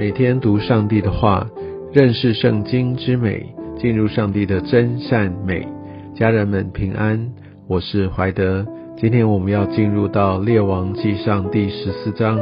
每天读上帝的话，认识圣经之美，进入上帝的真善美。家人们平安，我是怀德。今天我们要进入到列王记上第十四章。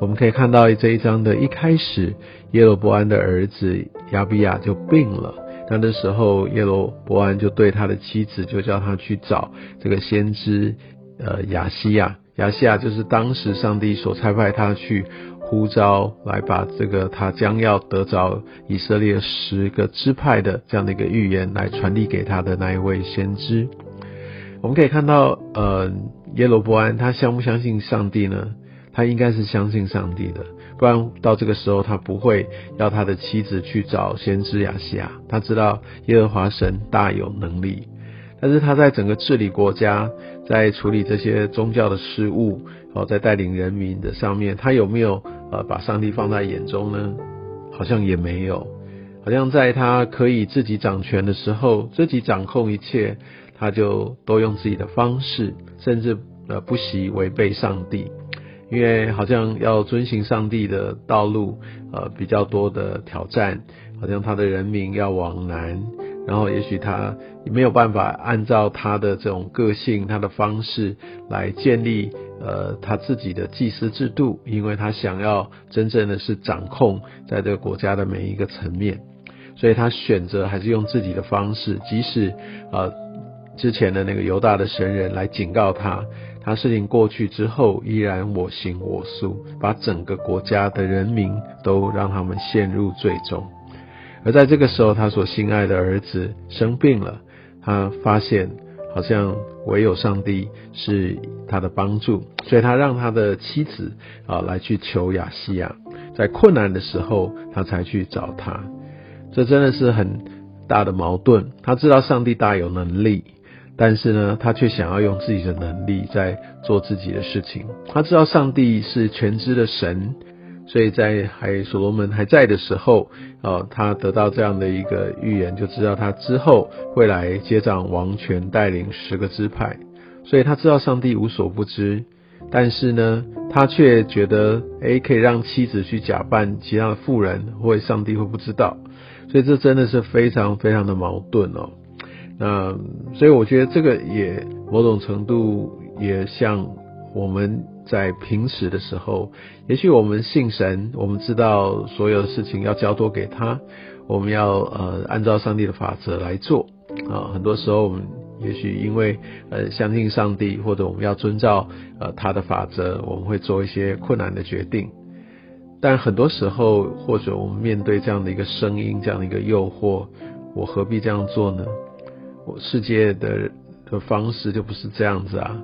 我们可以看到这一章的一开始，耶罗伯安的儿子亚比亚就病了。那的时候，耶罗伯安就对他的妻子就叫他去找这个先知呃亚西亚。亚西亚就是当时上帝所差派他去呼召来把这个他将要得着以色列十个支派的这样的一个预言来传递给他的那一位先知。我们可以看到，呃，耶罗伯安他相不相信上帝呢？他应该是相信上帝的，不然到这个时候他不会要他的妻子去找先知亚西亚。他知道耶和华神大有能力。但是他在整个治理国家，在处理这些宗教的事务，哦，在带领人民的上面，他有没有呃把上帝放在眼中呢？好像也没有，好像在他可以自己掌权的时候，自己掌控一切，他就都用自己的方式，甚至呃不惜违背上帝，因为好像要遵循上帝的道路，呃比较多的挑战，好像他的人民要往南。然后，也许他没有办法按照他的这种个性、他的方式来建立呃他自己的祭司制度，因为他想要真正的是掌控在这个国家的每一个层面，所以他选择还是用自己的方式，即使呃之前的那个犹大的神人来警告他，他事情过去之后依然我行我素，把整个国家的人民都让他们陷入最终。而在这个时候，他所心爱的儿子生病了，他发现好像唯有上帝是他的帮助，所以他让他的妻子啊来去求亚西亚，在困难的时候他才去找他。这真的是很大的矛盾。他知道上帝大有能力，但是呢，他却想要用自己的能力在做自己的事情。他知道上帝是全知的神。所以在还所罗门还在的时候，哦，他得到这样的一个预言，就知道他之后会来接掌王权，带领十个支派。所以他知道上帝无所不知，但是呢，他却觉得，哎，可以让妻子去假扮其他的妇人，或上帝会不知道。所以这真的是非常非常的矛盾哦。那所以我觉得这个也某种程度也像我们。在平时的时候，也许我们信神，我们知道所有的事情要交托给他，我们要呃按照上帝的法则来做啊。很多时候我们也许因为呃相信上帝，或者我们要遵照呃他的法则，我们会做一些困难的决定。但很多时候，或者我们面对这样的一个声音，这样的一个诱惑，我何必这样做呢？我世界的的方式就不是这样子啊。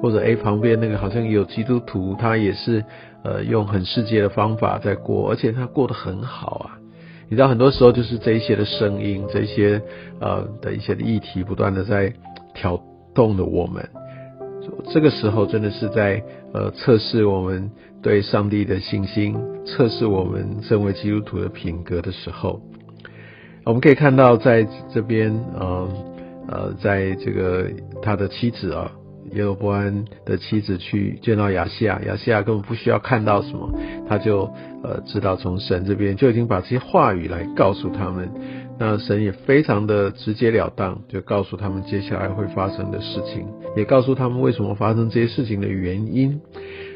或者 A 旁边那个好像有基督徒，他也是呃用很世界的方法在过，而且他过得很好啊。你知道很多时候就是这一些的声音，这一些呃的一些议题不断的在挑动的我们，这个时候真的是在呃测试我们对上帝的信心，测试我们身为基督徒的品格的时候。我们可以看到在这边呃呃在这个他的妻子啊。耶罗伯安的妻子去见到亚西亚，亚西亚根本不需要看到什么，他就呃知道从神这边就已经把这些话语来告诉他们。那神也非常的直截了当，就告诉他们接下来会发生的事情，也告诉他们为什么发生这些事情的原因。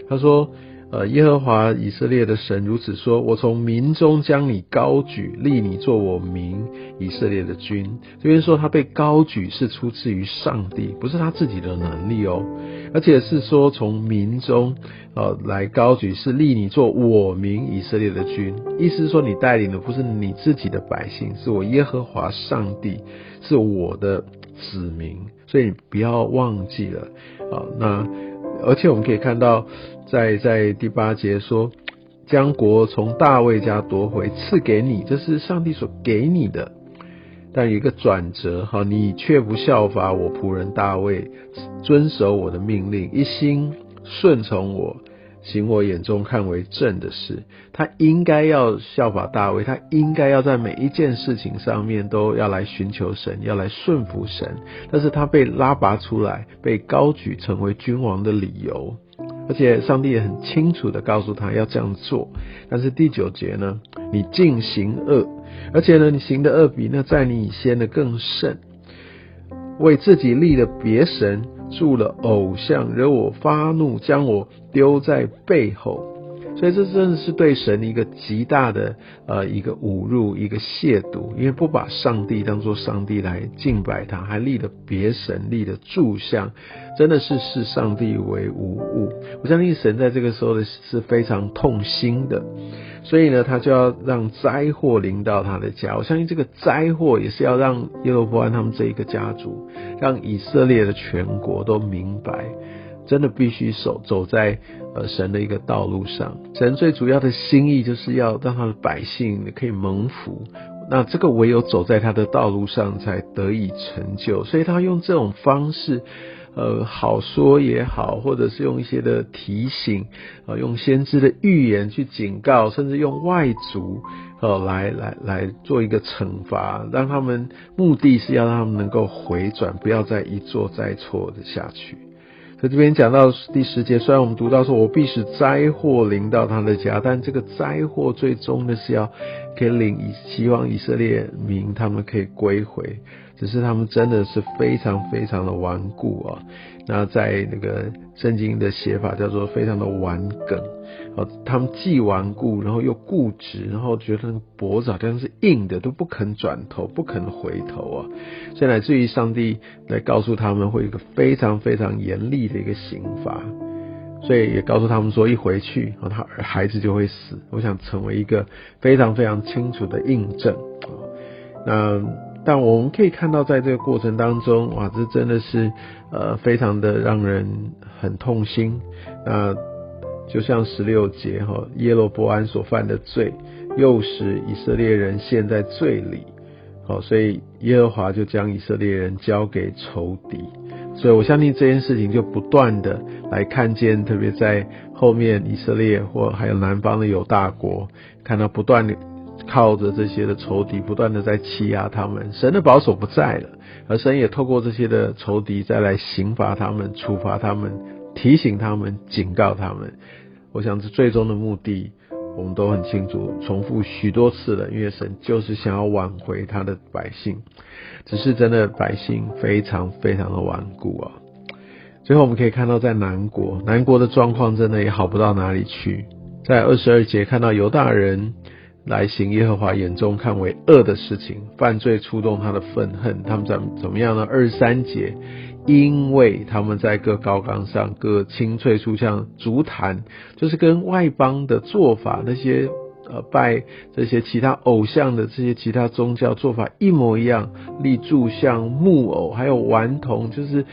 他说。呃，耶和华以色列的神如此说：我从民中将你高举，立你做我民以色列的君。这边说他被高举是出自于上帝，不是他自己的能力哦，而且是说从民中呃来高举，是立你做我民以色列的君。意思是说你带领的不是你自己的百姓，是我耶和华上帝，是我的子民。所以你不要忘记了啊。那而且我们可以看到。在在第八节说，将国从大卫家夺回，赐给你，这是上帝所给你的。但有一个转折，哈，你却不效法我仆人大卫，遵守我的命令，一心顺从我，行我眼中看为正的事。他应该要效法大卫，他应该要在每一件事情上面都要来寻求神，要来顺服神。但是他被拉拔出来，被高举成为君王的理由。而且上帝也很清楚的告诉他要这样做。但是第九节呢，你尽行恶，而且呢，你行的恶比那在你以先的更甚，为自己立了别神，住了偶像，惹我发怒，将我丢在背后。所以这真的是对神一个极大的呃一个侮辱，一个亵渎，因为不把上帝当做上帝来敬拜他，还立了别神，立了柱像，真的是视上帝为无物。我相信神在这个时候的是非常痛心的，所以呢，他就要让灾祸临到他的家。我相信这个灾祸也是要让耶罗波安他们这一个家族，让以色列的全国都明白。真的必须走走在呃神的一个道路上，神最主要的心意就是要让他的百姓可以蒙福，那这个唯有走在他的道路上才得以成就，所以他用这种方式，呃，好说也好，或者是用一些的提醒，呃，用先知的预言去警告，甚至用外族呃来来来做一个惩罚，让他们目的是要让他们能够回转，不要再一错再错的下去。在这边讲到第十节，虽然我们读到说，我必使灾祸临到他的家，但这个灾祸最终的是要可以领希望以色列民他们可以归回，只是他们真的是非常非常的顽固啊。那在那个圣经的写法叫做非常的顽梗。哦，他们既顽固，然后又固执，然后觉得那个脖子好像是硬的，都不肯转头，不肯回头啊。所以乃至于上帝来告诉他们，会有一个非常非常严厉的一个刑罚。所以也告诉他们说，一回去，啊，他孩子就会死。我想成为一个非常非常清楚的印证啊。那但我们可以看到，在这个过程当中，哇，这真的是呃，非常的让人很痛心。那。就像十六节哈耶罗伯安所犯的罪，又使以色列人陷在罪里，好，所以耶和华就将以色列人交给仇敌。所以我相信这件事情就不断的来看见，特别在后面以色列或还有南方的有大国，看到不断的靠着这些的仇敌，不断的在欺压他们，神的保守不在了，而神也透过这些的仇敌再来刑罚他们、处罚他们。提醒他们，警告他们。我想这最终的目的，我们都很清楚，重复许多次了。因为神就是想要挽回他的百姓，只是真的百姓非常非常的顽固啊。最后我们可以看到，在南国，南国的状况真的也好不到哪里去。在二十二节看到犹大人来行耶和华眼中看为恶的事情，犯罪触动他的愤恨，他们怎怎么样呢？二三节。因为他们在各高岗上各青翠树像竹坛，就是跟外邦的做法，那些呃拜这些其他偶像的这些其他宗教做法一模一样，立柱像木偶，还有顽童，就是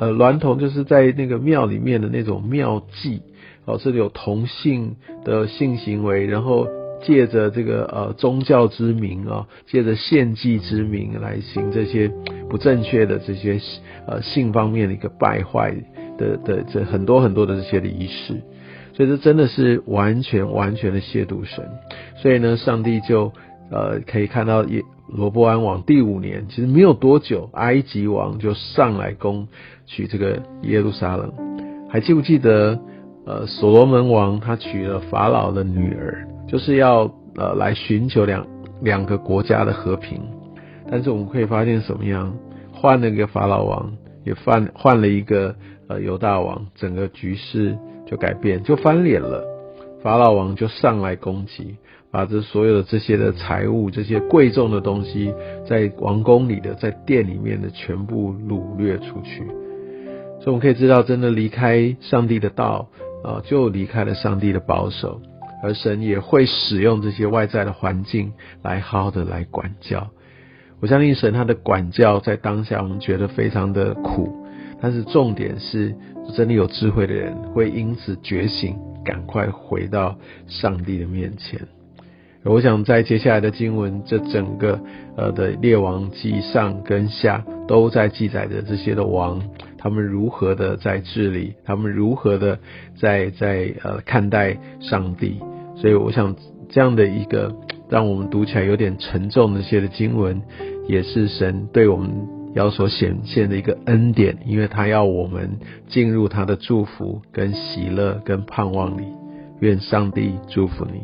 呃娈童，就是在那个庙里面的那种庙祭，哦，这里有同性的性行为，然后。借着这个呃宗教之名啊，借着献祭之名来行这些不正确的这些呃性方面的一个败坏的的这很多很多的这些的仪式，所以这真的是完全完全的亵渎神。所以呢，上帝就呃可以看到耶罗伯安王第五年，其实没有多久，埃及王就上来攻取这个耶路撒冷。还记不记得呃所罗门王他娶了法老的女儿？就是要呃来寻求两两个国家的和平，但是我们可以发现什么样？换了一个法老王，也换换了一个呃犹大王，整个局势就改变，就翻脸了。法老王就上来攻击，把这所有的这些的财物、这些贵重的东西，在王宫里的、在殿里面的全部掳掠出去。所以我们可以知道，真的离开上帝的道啊，就离开了上帝的保守。而神也会使用这些外在的环境来好好的来管教。我相信神他的管教在当下我们觉得非常的苦，但是重点是真的有智慧的人会因此觉醒，赶快回到上帝的面前。我想在接下来的经文，这整个呃的列王记上跟下都在记载着这些的王，他们如何的在治理，他们如何的在在呃看待上帝。所以我想，这样的一个让我们读起来有点沉重的一些的经文，也是神对我们要所显现的一个恩典，因为他要我们进入他的祝福、跟喜乐、跟盼望里。愿上帝祝福你。